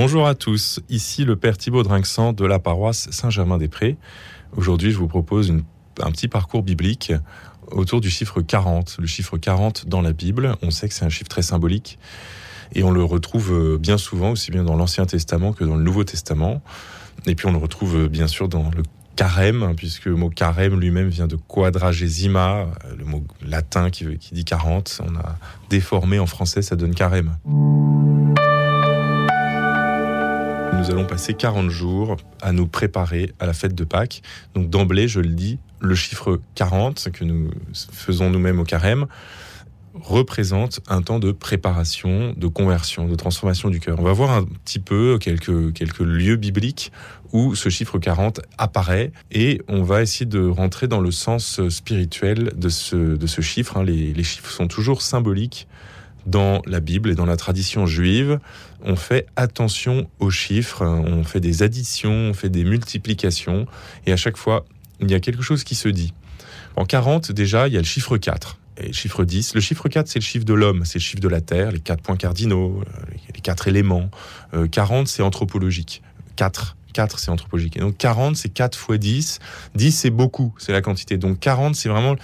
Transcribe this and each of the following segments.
Bonjour à tous, ici le Père Thibaut Drinxant de la paroisse Saint-Germain-des-Prés. Aujourd'hui, je vous propose un petit parcours biblique autour du chiffre 40. Le chiffre 40 dans la Bible, on sait que c'est un chiffre très symbolique et on le retrouve euh, bien souvent, aussi bien dans l'Ancien Testament que dans le Nouveau Testament. Et puis on le retrouve euh, bien sûr dans le carême, hein, puisque le mot carême lui-même vient de quadragesima, euh, le mot latin qui, qui dit 40. On a déformé en français, ça donne carême. Nous allons passer 40 jours à nous préparer à la fête de Pâques. Donc d'emblée, je le dis, le chiffre 40 que nous faisons nous-mêmes au carême représente un temps de préparation, de conversion, de transformation du cœur. On va voir un petit peu quelques, quelques lieux bibliques où ce chiffre 40 apparaît et on va essayer de rentrer dans le sens spirituel de ce, de ce chiffre. Hein. Les, les chiffres sont toujours symboliques dans la Bible et dans la tradition juive, on fait attention aux chiffres, on fait des additions, on fait des multiplications, et à chaque fois, il y a quelque chose qui se dit. En 40, déjà, il y a le chiffre 4. Et le chiffre 10, le chiffre 4, c'est le chiffre de l'homme, c'est le chiffre de la Terre, les quatre points cardinaux, euh, les quatre éléments. 40, euh, c'est anthropologique. 4, 4, c'est anthropologique. Et donc 40, c'est 4 fois 10. 10, c'est beaucoup, c'est la quantité. Donc 40, c'est vraiment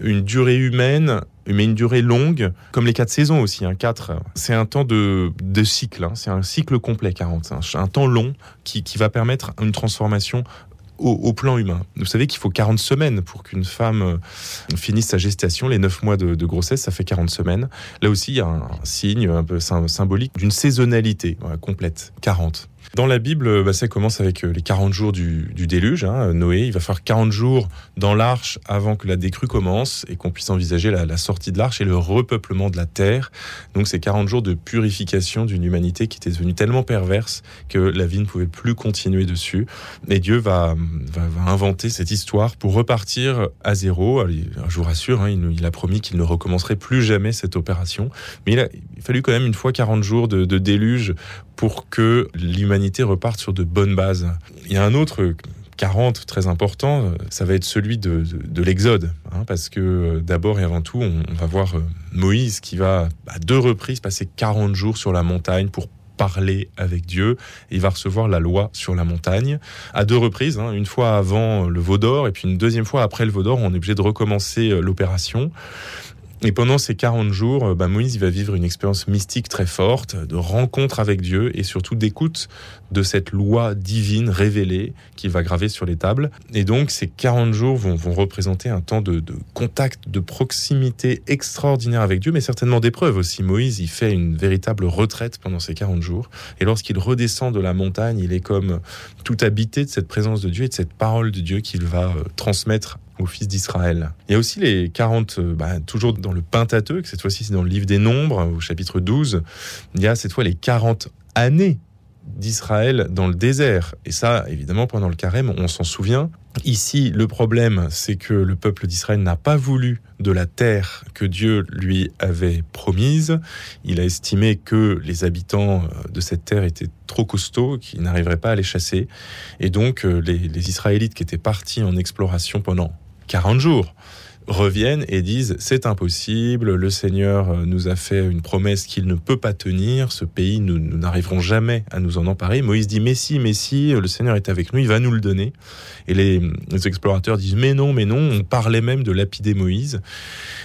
une durée humaine, mais une durée longue, comme les 4 saisons aussi. Hein. 4, c'est un temps de, de cycle, hein. c'est un cycle complet, 40. C'est un, temps long qui, qui va permettre une transformation au, plan humain. Vous savez qu'il faut 40 semaines pour qu'une femme euh, finisse sa gestation. Les 9 mois de, grossesse, ça fait 40 semaines. Là aussi, il y a un, signe un peu symbolique d'une saisonnalité complète. 40. Dans la Bible, bah, ça commence avec euh, les 40 jours du, déluge. Hein. Noé, il va faire 40 jours dans l'arche avant que la décrue commence et qu'on puisse envisager la, sortie de l'arche et le repeuplement de la terre. Donc c'est 40 jours de purification d'une humanité qui était devenue tellement perverse que la vie ne pouvait plus continuer dessus. Et Dieu va, va, inventer cette histoire pour repartir à zéro. je vous rassure, il, a promis qu'il ne recommencerait plus jamais cette opération. Mais il a, fallu quand même une fois 40 jours de, déluge pour que l'humanité reparte sur de bonnes bases. Il y a un autre 40 très important, ça va être celui de, l'Exode, hein, parce que d'abord et avant tout, on, va voir euh, Moïse qui va à deux reprises passer 40 jours sur la montagne pour parler avec Dieu. Il va recevoir la loi sur la montagne à deux reprises, hein, une fois avant le Vaudor et puis une deuxième fois après le Vaudor. On est obligé de recommencer euh, l'opération. Et pendant ces 40 jours, euh, bah, Moïse va vivre une expérience mystique très forte, de rencontre avec Dieu et surtout d'écoute de cette loi divine révélée qu'il va graver sur les tables. Et donc ces 40 jours vont, vont représenter un temps de, de, contact, de proximité extraordinaire avec Dieu, mais certainement d'épreuve aussi. Moïse, il fait une véritable retraite pendant ces 40 jours. Et lorsqu'il redescend de la montagne, il est comme tout habité de cette présence de Dieu et de cette parole de Dieu qu'il va euh, transmettre aux fils d'Israël. Il y a aussi les 40, euh, bah, toujours dans le Pentateuque, cette fois-ci c'est dans le livre des Nombres, au chapitre 12, il y a cette fois les 40 années d'Israël dans le désert. Et ça, évidemment, pendant le carême, on s'en souvient. Ici, le problème, c'est que le peuple d'Israël n'a pas voulu de la terre que Dieu lui avait promise. Il a estimé que les habitants euh, de cette terre étaient trop costauds, qu'ils n'arriveraient pas à les chasser. Et donc, euh, les, les Israélites qui étaient partis en exploration pendant 40 jours reviennent et disent c'est impossible, le Seigneur euh, nous a fait une promesse qu'il ne peut pas tenir, ce pays, nous n'arriverons jamais à nous en emparer. Moïse dit mais si, mais si, le Seigneur est avec nous, il va nous le donner. Et les, explorateurs disent mais non, mais non, on parlait même de lapider Moïse.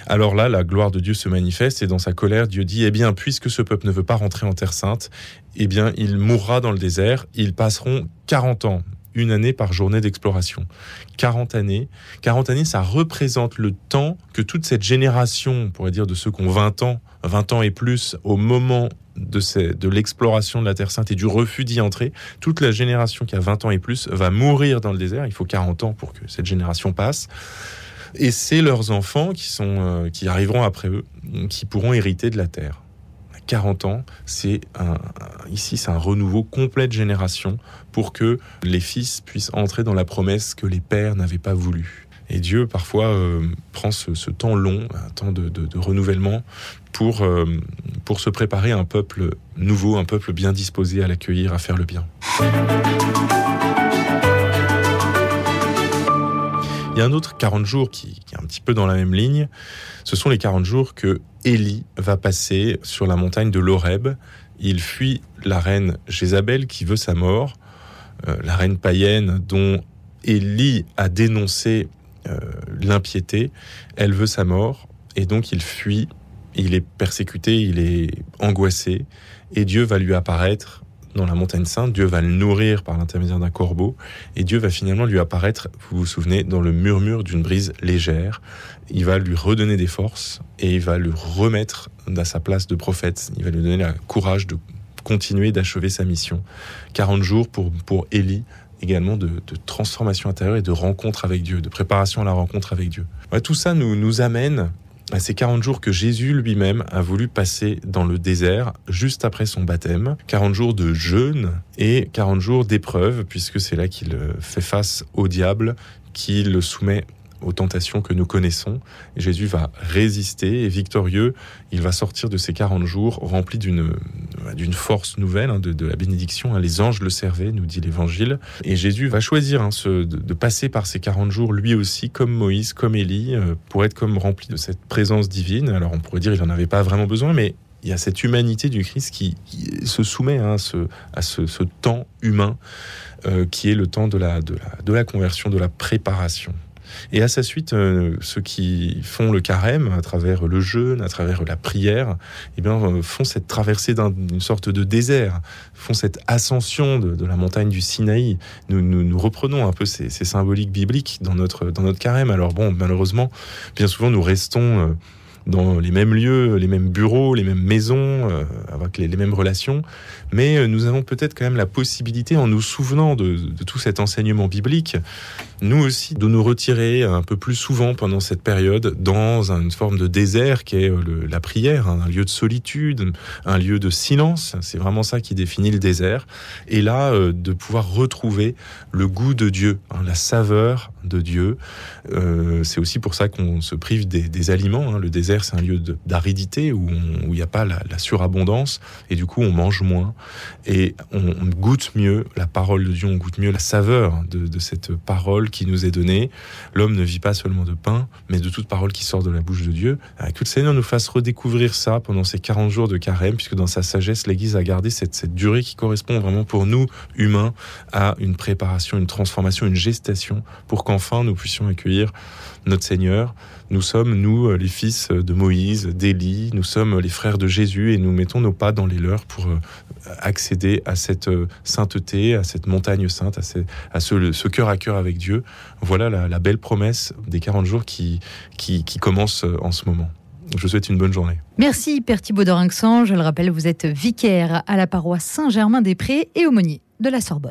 Alors là, la gloire de Dieu se manifeste et dans sa colère, Dieu dit eh bien, puisque ce peuple ne veut pas rentrer en terre sainte, eh bien, il mourra dans le désert, ils passeront 40 ans une année par journée d'exploration. 40 années. 40 années, ça représente le temps que toute cette génération, on pourrait dire de ceux qui ont 20 ans, 20 ans et plus, au moment de, de l'exploration de la Terre Sainte et du refus d'y entrer, toute la génération qui a 20 ans et plus va mourir dans le désert. Il faut 40 ans pour que cette génération passe. Et c'est leurs enfants qui, sont, euh, qui arriveront après eux, qui pourront hériter de la terre. 40 ans, c'est un, ici c'est un renouveau complet de génération pour que les fils puissent entrer dans la promesse que les pères n'avaient pas voulu. Et Dieu parfois euh, prend ce, temps long, un temps de, renouvellement, pour, euh, pour se préparer un peuple nouveau, un peuple bien disposé à l'accueillir, à faire le bien. Il y a un autre 40 jours qui, est un petit peu dans la même ligne. Ce sont les 40 jours que Élie va passer sur la montagne de l'Oreb. il fuit la reine Jézabel qui veut sa mort, euh, la reine païenne dont Élie a dénoncé euh, l'impiété, elle veut sa mort, et donc il fuit, il est persécuté, il est angoissé, et Dieu va lui apparaître dans la montagne sainte, Dieu va le nourrir par l'intermédiaire d'un corbeau, et Dieu va finalement lui apparaître, vous vous souvenez, dans le murmure d'une brise légère. Il va lui redonner des forces, et il va le remettre à sa place de prophète. Il va lui donner le courage de continuer, d'achever sa mission. 40 jours pour, pour Élie, également de, transformation intérieure et de rencontre avec Dieu, de préparation à la rencontre avec Dieu. tout ça nous, nous amène ces 40 jours que Jésus lui-même a voulu passer dans le désert juste après son baptême. 40 jours de jeûne et 40 jours d'épreuve, puisque c'est là qu'il fait face au diable, qui le soumet aux tentations que nous connaissons. Jésus va résister et victorieux, il va sortir de ces 40 jours rempli d'une d'une force nouvelle, hein, de, la bénédiction. Hein. Les anges le servaient, nous dit l'Évangile. Et Jésus va choisir hein, de, passer par ces 40 jours, lui aussi, comme Moïse, comme Élie, euh, pour être comme rempli de cette présence divine. Alors on pourrait dire qu'il n'en avait pas vraiment besoin, mais il y a cette humanité du Christ qui, se soumet à ce, à ce, temps humain euh, qui est le temps de la, de, la, de la conversion, de la préparation. Et à sa suite, euh, ceux qui font le carême à travers le jeûne, à travers la prière, eh bien, euh, font cette traversée d'une sorte de désert, font cette ascension de, la montagne du Sinaï. Nous, nous, reprenons un peu ces, symboliques bibliques dans notre, dans notre carême. Alors bon, malheureusement, bien souvent, nous restons... Euh, dans les mêmes lieux, les mêmes bureaux, les mêmes maisons, avec les, mêmes relations. Mais nous avons peut-être quand même la possibilité, en nous souvenant de, tout cet enseignement biblique, nous aussi, de nous retirer un peu plus souvent pendant cette période dans une forme de désert qui est euh, la prière, hein, un lieu de solitude, un lieu de silence. C'est vraiment ça qui définit le désert. Et là, euh, de pouvoir retrouver le goût de Dieu, hein, la saveur de Dieu. Euh, c'est aussi pour ça qu'on se prive des, aliments. Hein. Le désert, c'est un lieu d'aridité où il n'y a pas la, surabondance et du coup, on mange moins et on, goûte mieux la parole de Dieu, on goûte mieux la saveur de cette parole qui nous est donnée. L'homme ne vit pas seulement de pain, mais de toute parole qui sort de la bouche de Dieu. Que le Seigneur nous fasse redécouvrir ça pendant ces 40 jours de carême, puisque dans sa sagesse, l'Église a gardé cette, cette durée qui correspond vraiment pour nous, humains, à une préparation, une transformation, une gestation, pour qu'enfin nous puissions accueillir notre Seigneur. Nous sommes, nous, les fils de Moïse, d'Élie, nous sommes les frères de Jésus et nous mettons nos pas dans les leurs pour euh, accéder à cette sainteté, à cette montagne sainte, à ce, cœur à cœur avec Dieu voilà la, belle promesse des 40 jours qui, qui, commence euh, en ce moment. Je vous souhaite une bonne journée. Merci Père Thibaud Je le rappelle, vous êtes vicaire à la paroisse Saint-Germain-des-Prés et aumônier de la Sorbonne.